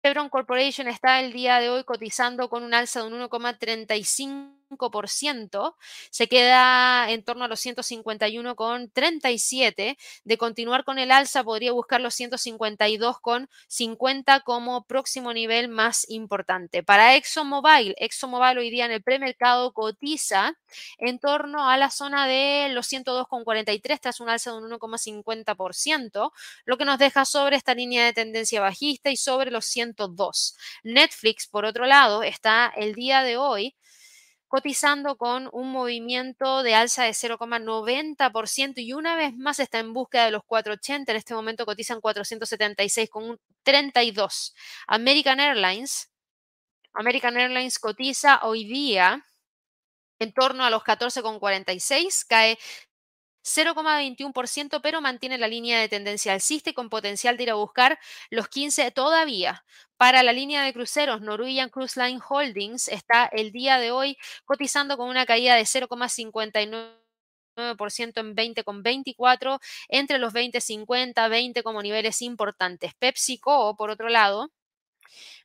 Chevron Corporation está el día de hoy cotizando con un alza de un 1,35%, se queda en torno a los 151,37. De continuar con el alza, podría buscar los 152,50 como próximo nivel más importante. Para ExxonMobil, ExxonMobil hoy día en el premercado cotiza en torno a la zona de los 102,43 tras un alza de un 1,50%, lo que nos deja sobre esta línea de tendencia bajista y sobre los 102. Netflix, por otro lado, está el día de hoy cotizando con un movimiento de alza de 0,90% y una vez más está en búsqueda de los 480. En este momento cotizan 476 con un 32. American Airlines. American Airlines cotiza hoy día en torno a los 14,46, cae 0,21%, pero mantiene la línea de tendencia alcista y con potencial de ir a buscar los 15 todavía. Para la línea de cruceros, Norwegian Cruise Line Holdings está el día de hoy cotizando con una caída de 0,59% en 20,24 entre los 20,50, 20 como niveles importantes. PepsiCo, por otro lado,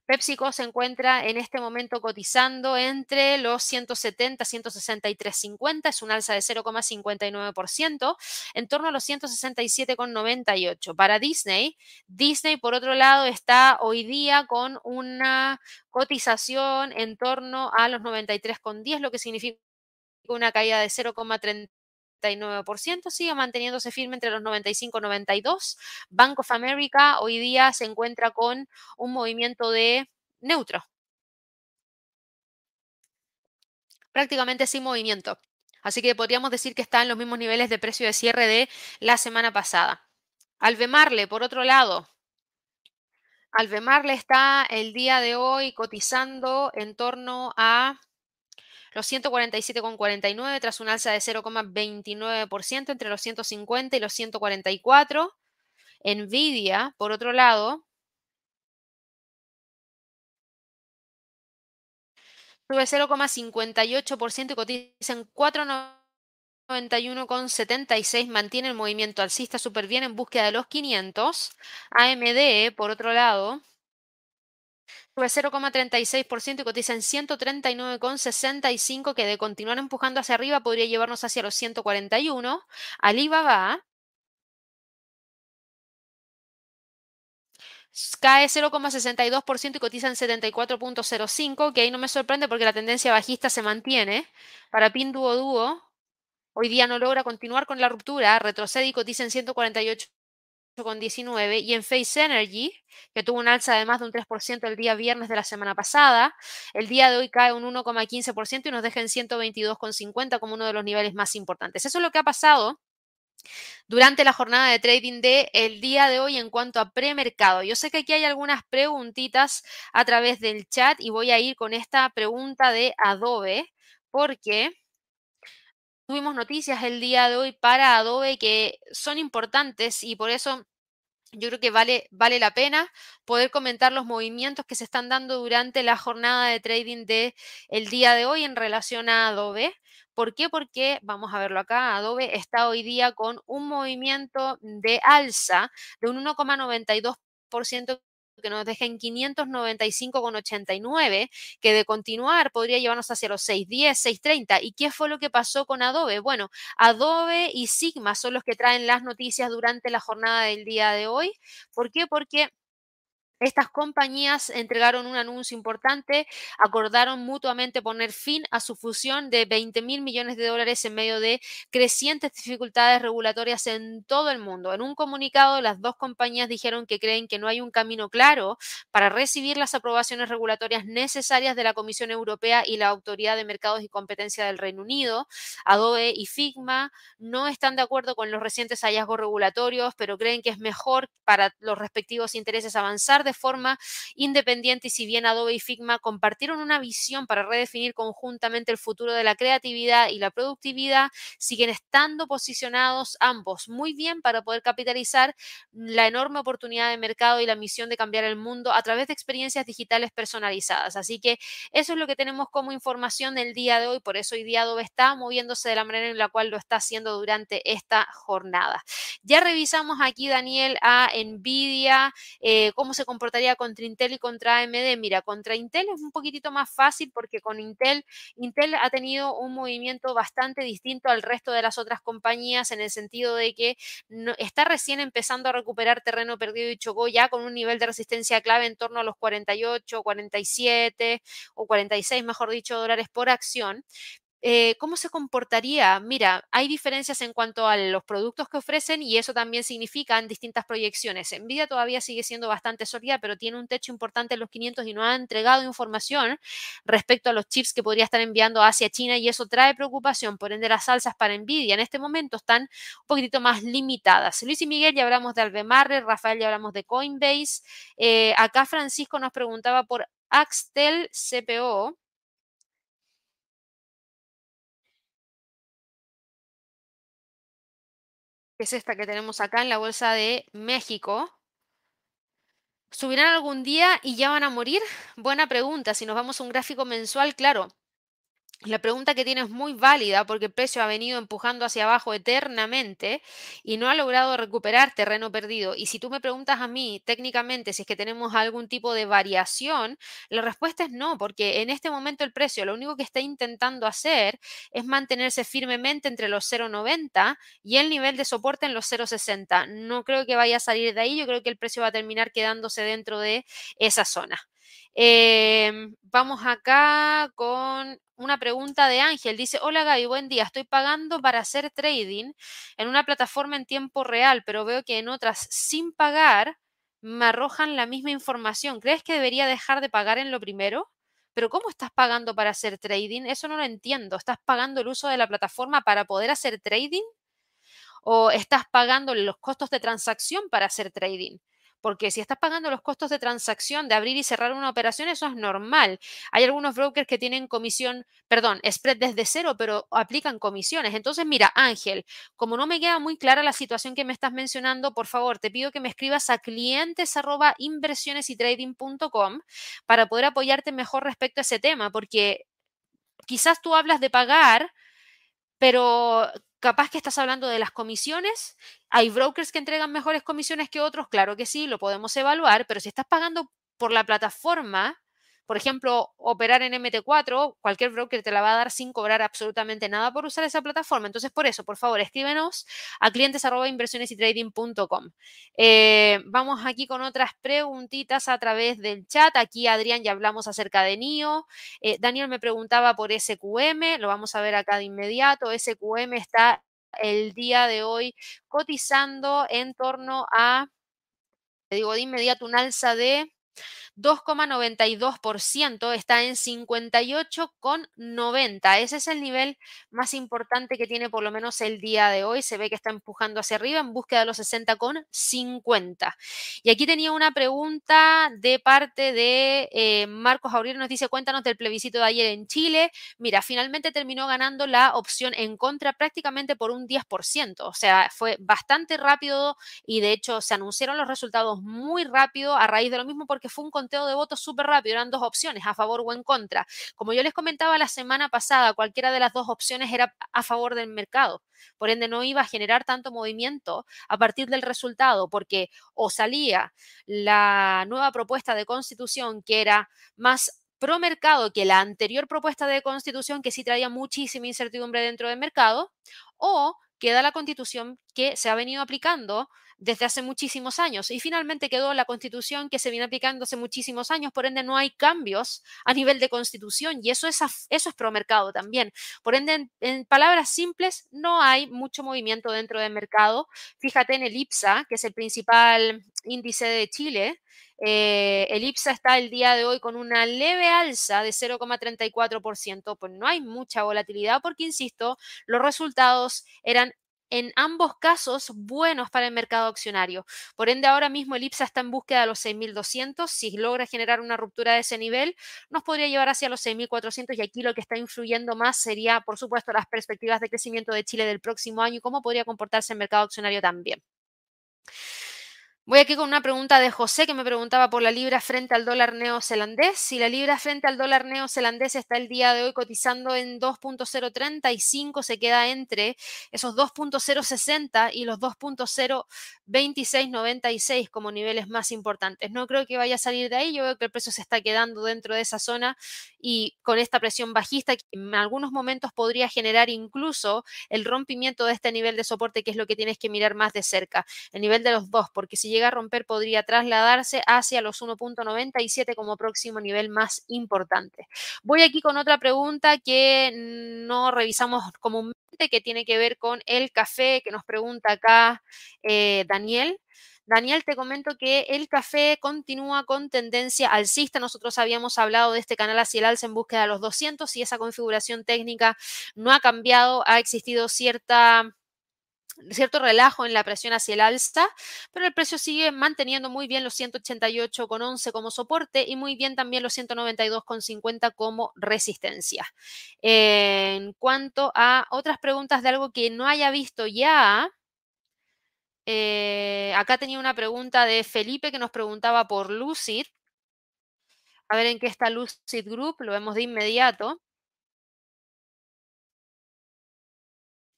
PepsiCo se encuentra en este momento cotizando entre los 170 163.50, es un alza de 0,59%, en torno a los 167,98. Para Disney, Disney por otro lado está hoy día con una cotización en torno a los 93,10, lo que significa una caída de 0,30 sigue manteniéndose firme entre los 95 y 92. Bank of America hoy día se encuentra con un movimiento de neutro. Prácticamente sin movimiento. Así que podríamos decir que está en los mismos niveles de precio de cierre de la semana pasada. Albemarle, por otro lado, Albemarle está el día de hoy cotizando en torno a los 147,49 tras un alza de 0,29% entre los 150 y los 144. Nvidia, por otro lado, sube 0,58% y cotiza en 491,76. Mantiene el movimiento alcista súper bien en búsqueda de los 500. AMD, por otro lado, sube 0,36% y cotiza en 139,65 que de continuar empujando hacia arriba podría llevarnos hacia los 141. Alibaba cae 0,62% y cotiza en 74.05, que ahí no me sorprende porque la tendencia bajista se mantiene. Para Pinduoduo, hoy día no logra continuar con la ruptura, retrocede y cotiza en 148 con 19 y en Face Energy, que tuvo un alza de más de un 3% el día viernes de la semana pasada, el día de hoy cae un 1,15% y nos deja en 122,50 como uno de los niveles más importantes. Eso es lo que ha pasado durante la jornada de trading de el día de hoy en cuanto a premercado. Yo sé que aquí hay algunas preguntitas a través del chat y voy a ir con esta pregunta de Adobe porque tuvimos noticias el día de hoy para Adobe que son importantes y por eso yo creo que vale, vale la pena poder comentar los movimientos que se están dando durante la jornada de trading de el día de hoy en relación a Adobe. ¿Por qué? Porque, vamos a verlo acá, Adobe está hoy día con un movimiento de alza de un 1,92% que nos deja en 595,89, que de continuar podría llevarnos hacia los 610, 630. ¿Y qué fue lo que pasó con Adobe? Bueno, Adobe y Sigma son los que traen las noticias durante la jornada del día de hoy. ¿Por qué? Porque estas compañías entregaron un anuncio importante, acordaron mutuamente poner fin a su fusión de 20 mil millones de dólares en medio de crecientes dificultades regulatorias en todo el mundo. En un comunicado, las dos compañías dijeron que creen que no hay un camino claro para recibir las aprobaciones regulatorias necesarias de la Comisión Europea y la Autoridad de Mercados y Competencia del Reino Unido. Adobe y Figma no están de acuerdo con los recientes hallazgos regulatorios, pero creen que es mejor para los respectivos intereses avanzar de forma independiente y si bien Adobe y Figma compartieron una visión para redefinir conjuntamente el futuro de la creatividad y la productividad, siguen estando posicionados ambos muy bien para poder capitalizar la enorme oportunidad de mercado y la misión de cambiar el mundo a través de experiencias digitales personalizadas. Así que eso es lo que tenemos como información del día de hoy, por eso hoy día Adobe está moviéndose de la manera en la cual lo está haciendo durante esta jornada. Ya revisamos aquí, Daniel, a Nvidia, eh, cómo se comporta comportaría contra Intel y contra AMD? Mira, contra Intel es un poquitito más fácil porque con Intel, Intel ha tenido un movimiento bastante distinto al resto de las otras compañías en el sentido de que está recién empezando a recuperar terreno perdido y chocó ya con un nivel de resistencia clave en torno a los 48, 47 o 46, mejor dicho, dólares por acción. Eh, ¿Cómo se comportaría? Mira, hay diferencias en cuanto a los productos que ofrecen y eso también significa en distintas proyecciones. Nvidia todavía sigue siendo bastante sólida, pero tiene un techo importante en los 500 y no ha entregado información respecto a los chips que podría estar enviando hacia China y eso trae preocupación. Por ende, las alzas para Nvidia en este momento están un poquitito más limitadas. Luis y Miguel ya hablamos de Albemarle, Rafael ya hablamos de Coinbase. Eh, acá Francisco nos preguntaba por Axtel CPO. Es esta que tenemos acá en la bolsa de México, ¿subirán algún día y ya van a morir? Buena pregunta. Si nos vamos a un gráfico mensual, claro, la pregunta que tiene es muy válida porque el precio ha venido empujando hacia abajo eternamente y no ha logrado recuperar terreno perdido. Y si tú me preguntas a mí técnicamente si es que tenemos algún tipo de variación, la respuesta es no, porque en este momento el precio lo único que está intentando hacer es mantenerse firmemente entre los 0,90 y el nivel de soporte en los 0,60. No creo que vaya a salir de ahí, yo creo que el precio va a terminar quedándose dentro de esa zona. Em, vamos acá con una pregunta de Ángel. Dice, hola Gaby, buen día. Estoy pagando para hacer trading en una plataforma en tiempo real, pero veo que en otras sin pagar me arrojan la misma información. ¿Crees que debería dejar de pagar en lo primero? Pero ¿cómo estás pagando para hacer trading? Eso no lo entiendo. ¿Estás pagando el uso de la plataforma para poder hacer trading? ¿O estás pagando los costos de transacción para hacer trading? Porque si estás pagando los costos de transacción de abrir y cerrar una operación, eso es normal. Hay algunos brokers que tienen comisión, perdón, spread desde cero, pero aplican comisiones. Entonces, mira, Ángel, como no me queda muy clara la situación que me estás mencionando, por favor, te pido que me escribas a clientes y trading.com para poder apoyarte mejor respecto a ese tema, porque quizás tú hablas de pagar, pero capaz que estás hablando de las comisiones. ¿Hay brokers que entregan mejores comisiones que otros? Claro que sí, lo podemos evaluar, pero si estás pagando por la plataforma, por ejemplo, operar en MT4, cualquier broker te la va a dar sin cobrar absolutamente nada por usar esa plataforma. Entonces, por eso, por favor, escríbenos a clientes inversiones y trading.com. Eh, vamos aquí con otras preguntitas a través del chat. Aquí, Adrián, ya hablamos acerca de NIO. Eh, Daniel me preguntaba por SQM, lo vamos a ver acá de inmediato. SQM está el día de hoy cotizando en torno a, te digo de inmediato, un alza de 2,92%, está en 58,90. Ese es el nivel más importante que tiene por lo menos el día de hoy. Se ve que está empujando hacia arriba en búsqueda de los 60,50. Y aquí tenía una pregunta de parte de eh, Marcos Aurelio, nos dice, cuéntanos del plebiscito de ayer en Chile. Mira, finalmente terminó ganando la opción en contra prácticamente por un 10%. O sea, fue bastante rápido y de hecho se anunciaron los resultados muy rápido a raíz de lo mismo fue un conteo de votos súper rápido, eran dos opciones, a favor o en contra. Como yo les comentaba la semana pasada, cualquiera de las dos opciones era a favor del mercado. Por ende, no iba a generar tanto movimiento a partir del resultado, porque o salía la nueva propuesta de constitución que era más pro mercado que la anterior propuesta de constitución que sí traía muchísima incertidumbre dentro del mercado, o queda la constitución que se ha venido aplicando desde hace muchísimos años. Y finalmente quedó la constitución que se viene aplicando hace muchísimos años, por ende no hay cambios a nivel de constitución y eso es, eso es promercado también. Por ende, en, palabras simples, no hay mucho movimiento dentro del mercado. Fíjate en el IPSA, que es el principal índice de Chile. Eh, el IPSA está el día de hoy con una leve alza de 0,34%, pues no hay mucha volatilidad porque, insisto, los resultados eran en ambos casos buenos para el mercado accionario. Por ende, ahora mismo el IPSA está en búsqueda de los 6.200. Si logra generar una ruptura de ese nivel, nos podría llevar hacia los 6.400 y aquí lo que está influyendo más sería, por supuesto, las perspectivas de crecimiento de Chile del próximo año y cómo podría comportarse el mercado accionario también. Voy aquí con una pregunta de José que me preguntaba por la libra frente al dólar neozelandés. Si la libra frente al dólar neozelandés está el día de hoy cotizando en 2.035, se queda entre esos 2.060 y los 2.02696 como niveles más importantes. No creo que vaya a salir de ahí. Yo veo que el precio se está quedando dentro de esa zona y con esta presión bajista que en algunos momentos podría generar incluso el rompimiento de este nivel de soporte, que es lo que tienes que mirar más de cerca, el nivel de los dos, porque si llega a romper podría trasladarse hacia los 1.97 como próximo nivel más importante. Voy aquí con otra pregunta que no revisamos comúnmente, que tiene que ver con el café, que nos pregunta acá eh, Daniel. Daniel, te comento que el café continúa con tendencia alcista. Nosotros habíamos hablado de este canal hacia el alza en búsqueda de los 200 y esa configuración técnica no ha cambiado. Ha existido cierta cierto relajo en la presión hacia el alza, pero el precio sigue manteniendo muy bien los 188,11 como soporte y muy bien también los 192,50 como resistencia. en cuanto a otras preguntas de algo que no haya visto ya, eh, acá tenía una pregunta de Felipe que nos preguntaba por Lucid. A ver en qué está Lucid Group, lo vemos de inmediato.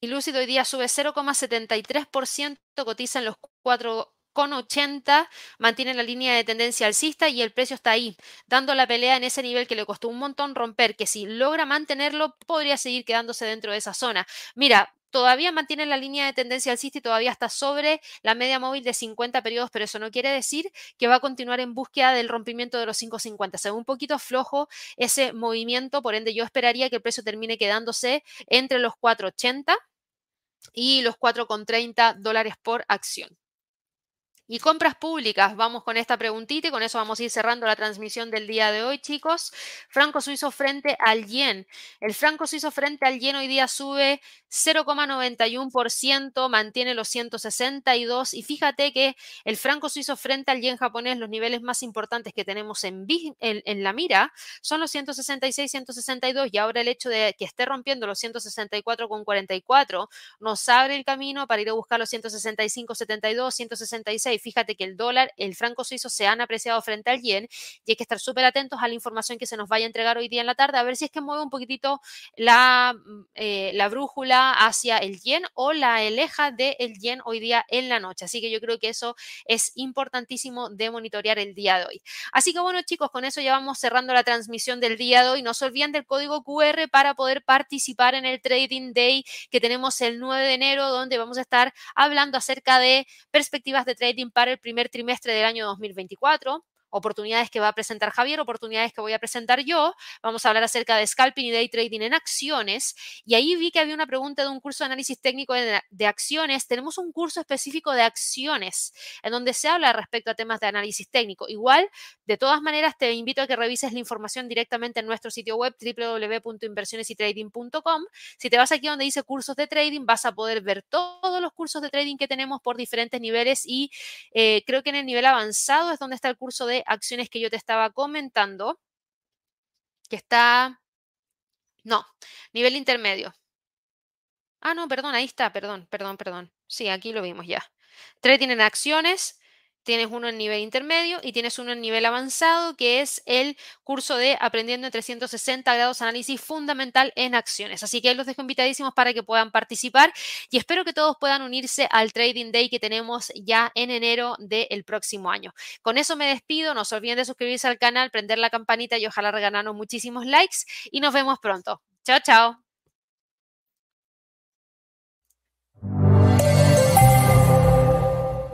Y Lucid hoy día sube 0,73%, cotiza en los 4,80, mantiene la línea de tendencia alcista y el precio está ahí, dando la pelea en ese nivel que le costó un montón romper, que si logra mantenerlo, podría seguir quedándose dentro de esa zona. Mira, todavía mantiene la línea de tendencia alcista y todavía está sobre la media móvil de 50 periodos, pero eso no quiere decir que va a continuar en búsqueda del rompimiento de los 550. Se ve un poquito flojo ese movimiento, por ende yo esperaría que el precio termine quedándose entre los 480 y los 4,30 dólares por acción. Y compras públicas, vamos con esta preguntita y con eso vamos a ir cerrando la transmisión del día de hoy, chicos. Franco suizo frente al yen. El franco suizo frente al yen hoy día sube 0,91%, mantiene los 162 y fíjate que el franco suizo frente al yen japonés, los niveles más importantes que tenemos en, en, la mira son los 166, 162 y ahora el hecho de que esté rompiendo los 164,44 nos abre el camino para ir a buscar los 165, 72, 166 y fíjate que el dólar, el franco suizo se han apreciado frente al yen y hay que estar súper atentos a la información que se nos vaya a entregar hoy día en la tarde, a ver si es que mueve un poquitito la, mm, eh, la brújula hacia el yen o la aleja del yen hoy día en la noche. Así que yo creo que eso es importantísimo de monitorear el día de hoy. Así que bueno chicos, con eso ya vamos cerrando la transmisión del día de hoy. No se olviden del código QR para poder participar en el Trading Day que tenemos el 9 de enero, donde vamos a estar hablando acerca de perspectivas de trading para el primer trimestre del año 2024 oportunidades que va a presentar Javier, oportunidades que voy a presentar yo. Vamos a hablar acerca de scalping y day trading en acciones. Y ahí vi que había una pregunta de un curso de análisis técnico de, acciones. Tenemos un curso específico de acciones en donde se habla respecto a temas de análisis técnico. Igual, de todas maneras, te invito a que revises la información directamente en nuestro sitio web www.inversionesytrading.com. Si te vas aquí donde dice cursos de trading, vas a poder ver todos los cursos de trading que tenemos por diferentes niveles y eh, creo que en el nivel avanzado es donde está el curso de acciones que yo te estaba comentando, que está, no, nivel intermedio. Ah, no, perdón, ahí está, perdón, perdón, perdón. Sí, aquí lo vimos ya. Trading en acciones, Tienes uno en nivel intermedio y tienes uno en nivel avanzado, que es el curso de Aprendiendo en 360 grados análisis fundamental en acciones. Así que los dejo invitadísimos para que puedan participar y espero que todos puedan unirse al Trading Day que tenemos ya en enero del próximo año. Con eso me despido, no se olviden de suscribirse al canal, prender la campanita y ojalá regalarnos muchísimos likes y nos vemos pronto. Chao, chao.